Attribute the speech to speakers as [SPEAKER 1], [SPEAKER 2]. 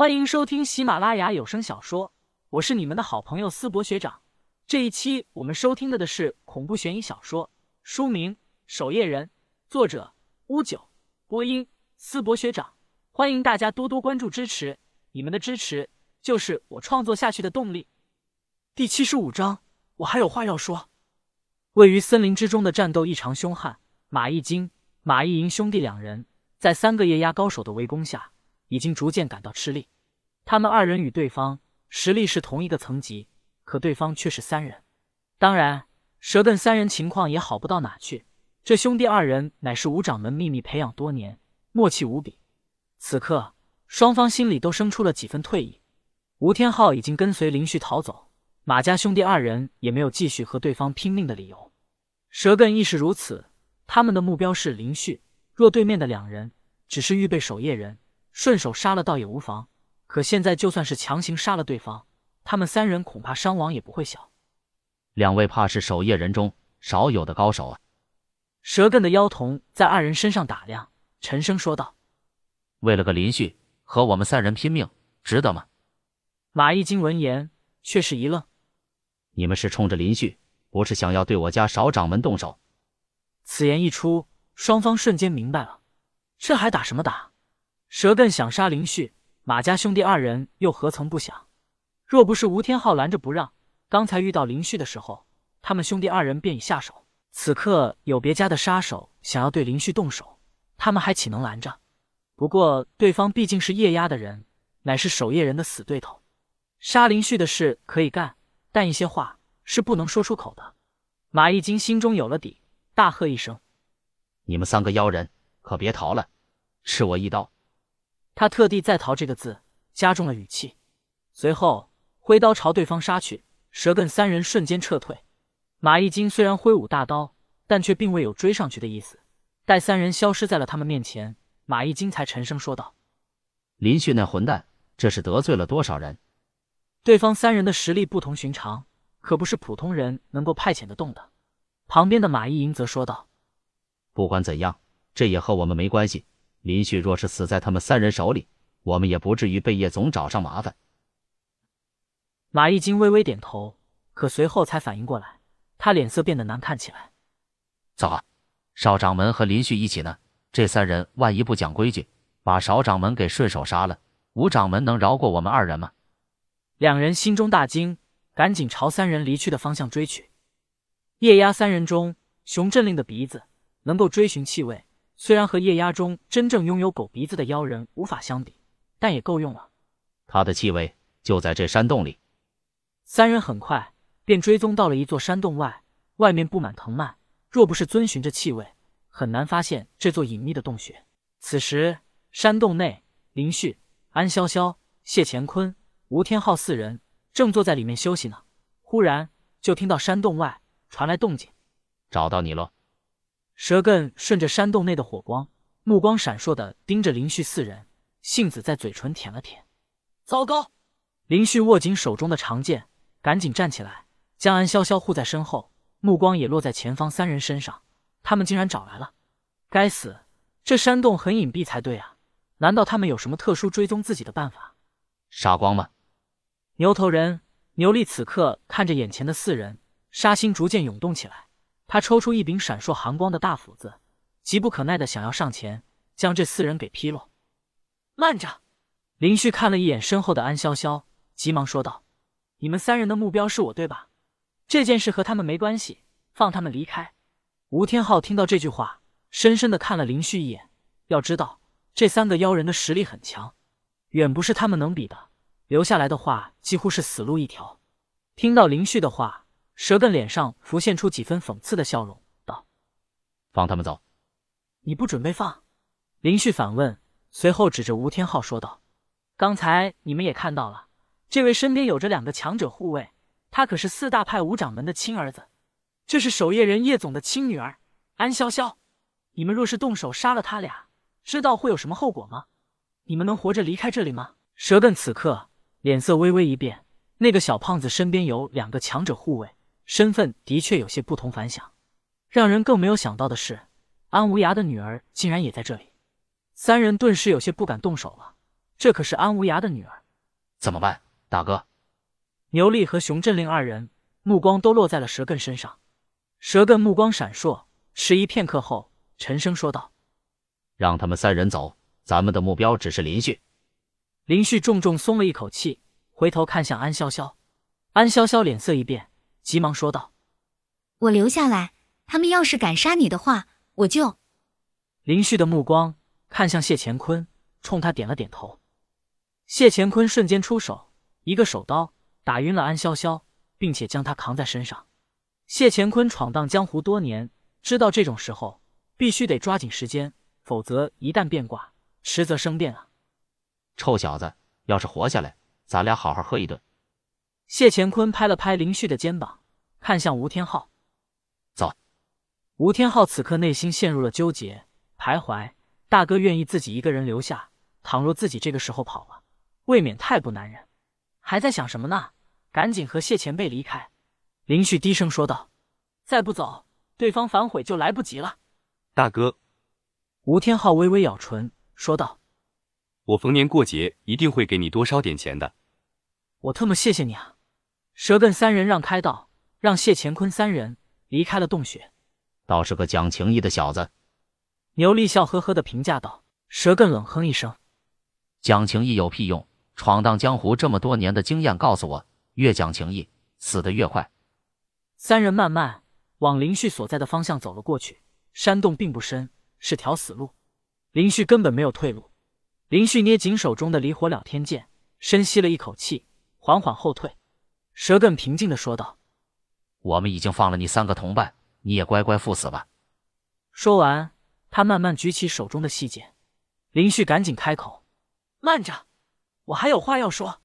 [SPEAKER 1] 欢迎收听喜马拉雅有声小说，我是你们的好朋友思博学长。这一期我们收听的的是恐怖悬疑小说，书名《守夜人》，作者乌九，播音思博学长。欢迎大家多多关注支持，你们的支持就是我创作下去的动力。第七十五章，我还有话要说。位于森林之中的战斗异常凶悍，马一金、马一银兄弟两人在三个液压高手的围攻下，已经逐渐感到吃力。他们二人与对方实力是同一个层级，可对方却是三人。当然，蛇艮三人情况也好不到哪去。这兄弟二人乃是吴掌门秘密培养多年，默契无比。此刻，双方心里都生出了几分退意。吴天昊已经跟随林旭逃走。马家兄弟二人也没有继续和对方拼命的理由，蛇艮亦是如此。他们的目标是林旭，若对面的两人只是预备守夜人，顺手杀了倒也无妨。可现在就算是强行杀了对方，他们三人恐怕伤亡也不会小。
[SPEAKER 2] 两位怕是守夜人中少有的高手啊！
[SPEAKER 1] 蛇根的妖童在二人身上打量，沉声说道：“
[SPEAKER 2] 为了个林旭，和我们三人拼命，值得吗？”
[SPEAKER 1] 马一金闻言却是一愣。
[SPEAKER 2] 你们是冲着林旭，不是想要对我家少掌门动手。
[SPEAKER 1] 此言一出，双方瞬间明白了，这还打什么打？蛇艮想杀林旭，马家兄弟二人又何曾不想？若不是吴天昊拦着不让，刚才遇到林旭的时候，他们兄弟二人便已下手。此刻有别家的杀手想要对林旭动手，他们还岂能拦着？不过对方毕竟是夜压的人，乃是守夜人的死对头，杀林旭的事可以干。但一些话是不能说出口的。马一金心中有了底，大喝一声：“
[SPEAKER 2] 你们三个妖人，可别逃了，吃我一刀！”
[SPEAKER 1] 他特地在“逃”这个字加重了语气，随后挥刀朝对方杀去。蛇艮三人瞬间撤退。马一金虽然挥舞大刀，但却并未有追上去的意思。待三人消失在了他们面前，马一金才沉声说道：“
[SPEAKER 2] 林旭那混蛋，这是得罪了多少人？”
[SPEAKER 1] 对方三人的实力不同寻常，可不是普通人能够派遣得动的。旁边的马一银则说道：“
[SPEAKER 2] 不管怎样，这也和我们没关系。林旭若是死在他们三人手里，我们也不至于被叶总找上麻烦。”
[SPEAKER 1] 马一金微微点头，可随后才反应过来，他脸色变得难看起来。
[SPEAKER 2] 糟糕，少掌门和林旭一起呢，这三人万一不讲规矩，把少掌门给顺手杀了，吴掌门能饶过我们二人吗？
[SPEAKER 1] 两人心中大惊，赶紧朝三人离去的方向追去。夜压三人中，熊振令的鼻子能够追寻气味，虽然和液压中真正拥有狗鼻子的妖人无法相比，但也够用了。
[SPEAKER 2] 他的气味就在这山洞里。
[SPEAKER 1] 三人很快便追踪到了一座山洞外，外面布满藤蔓，若不是遵循着气味，很难发现这座隐秘的洞穴。此时，山洞内，林旭、安潇潇、谢乾坤。吴天昊四人正坐在里面休息呢，忽然就听到山洞外传来动静，
[SPEAKER 2] 找到你了。
[SPEAKER 1] 蛇艮顺着山洞内的火光，目光闪烁的盯着林旭四人，杏子在嘴唇舔了舔。糟糕！林旭握紧手中的长剑，赶紧站起来，将安潇潇护在身后，目光也落在前方三人身上。他们竟然找来了！该死，这山洞很隐蔽才对啊！难道他们有什么特殊追踪自己的办法？
[SPEAKER 2] 傻光吗？
[SPEAKER 1] 牛头人牛力此刻看着眼前的四人，杀心逐渐涌动起来。他抽出一柄闪烁寒光的大斧子，急不可耐的想要上前将这四人给劈落。慢着！林旭看了一眼身后的安潇潇，急忙说道：“你们三人的目标是我，对吧？这件事和他们没关系，放他们离开。”吴天昊听到这句话，深深的看了林旭一眼。要知道，这三个妖人的实力很强，远不是他们能比的。留下来的话几乎是死路一条。听到林旭的话，蛇根脸上浮现出几分讽刺的笑容，道：“
[SPEAKER 2] 放他们走。”
[SPEAKER 1] 你不准备放？林旭反问，随后指着吴天昊说道：“刚才你们也看到了，这位身边有着两个强者护卫，他可是四大派五掌门的亲儿子，这是守夜人叶总的亲女儿安潇潇。你们若是动手杀了他俩，知道会有什么后果吗？你们能活着离开这里吗？”蛇根此刻。脸色微微一变，那个小胖子身边有两个强者护卫，身份的确有些不同凡响。让人更没有想到的是，安无涯的女儿竟然也在这里。三人顿时有些不敢动手了。这可是安无涯的女儿，
[SPEAKER 2] 怎么办，大哥？
[SPEAKER 1] 牛力和熊振令二人目光都落在了蛇根身上。蛇根目光闪烁，迟疑片刻后，沉声说道：“
[SPEAKER 2] 让他们三人走，咱们的目标只是林旭。”
[SPEAKER 1] 林旭重重松了一口气，回头看向安潇潇。安潇潇脸色一变，急忙说道：“
[SPEAKER 3] 我留下来，他们要是敢杀你的话，我就……”
[SPEAKER 1] 林旭的目光看向谢乾坤，冲他点了点头。谢乾坤瞬间出手，一个手刀打晕了安潇潇，并且将他扛在身上。谢乾坤闯荡江湖多年，知道这种时候必须得抓紧时间，否则一旦变卦，迟则生变啊！
[SPEAKER 2] 臭小子，要是活下来，咱俩好好喝一顿。
[SPEAKER 1] 谢乾坤拍了拍林旭的肩膀，看向吴天昊：“
[SPEAKER 2] 走。”
[SPEAKER 1] 吴天昊此刻内心陷入了纠结徘徊。大哥愿意自己一个人留下，倘若自己这个时候跑了，未免太不男人。还在想什么呢？赶紧和谢前辈离开。林旭低声说道：“再不走，对方反悔就来不及了。”
[SPEAKER 4] 大哥，
[SPEAKER 1] 吴天昊微微咬唇说道：“
[SPEAKER 4] 我逢年过节一定会给你多烧点钱的。”
[SPEAKER 1] 我特么谢谢你啊！蛇艮三人让开道，让谢乾坤三人离开了洞穴。
[SPEAKER 2] 倒是个讲情义的小子。
[SPEAKER 1] 牛力笑呵呵的评价道。蛇更冷哼一声：“
[SPEAKER 2] 讲情义有屁用？闯荡江湖这么多年的经验告诉我，越讲情义，死得越快。”
[SPEAKER 1] 三人慢慢往林旭所在的方向走了过去。山洞并不深，是条死路，林旭根本没有退路。林旭捏紧手中的离火了天剑，深吸了一口气，缓缓后退。蛇更平静的说道：“
[SPEAKER 2] 我们已经放了你三个同伴，你也乖乖赴死吧。”
[SPEAKER 1] 说完，他慢慢举起手中的细剑。林旭赶紧开口：“慢着，我还有话要说。”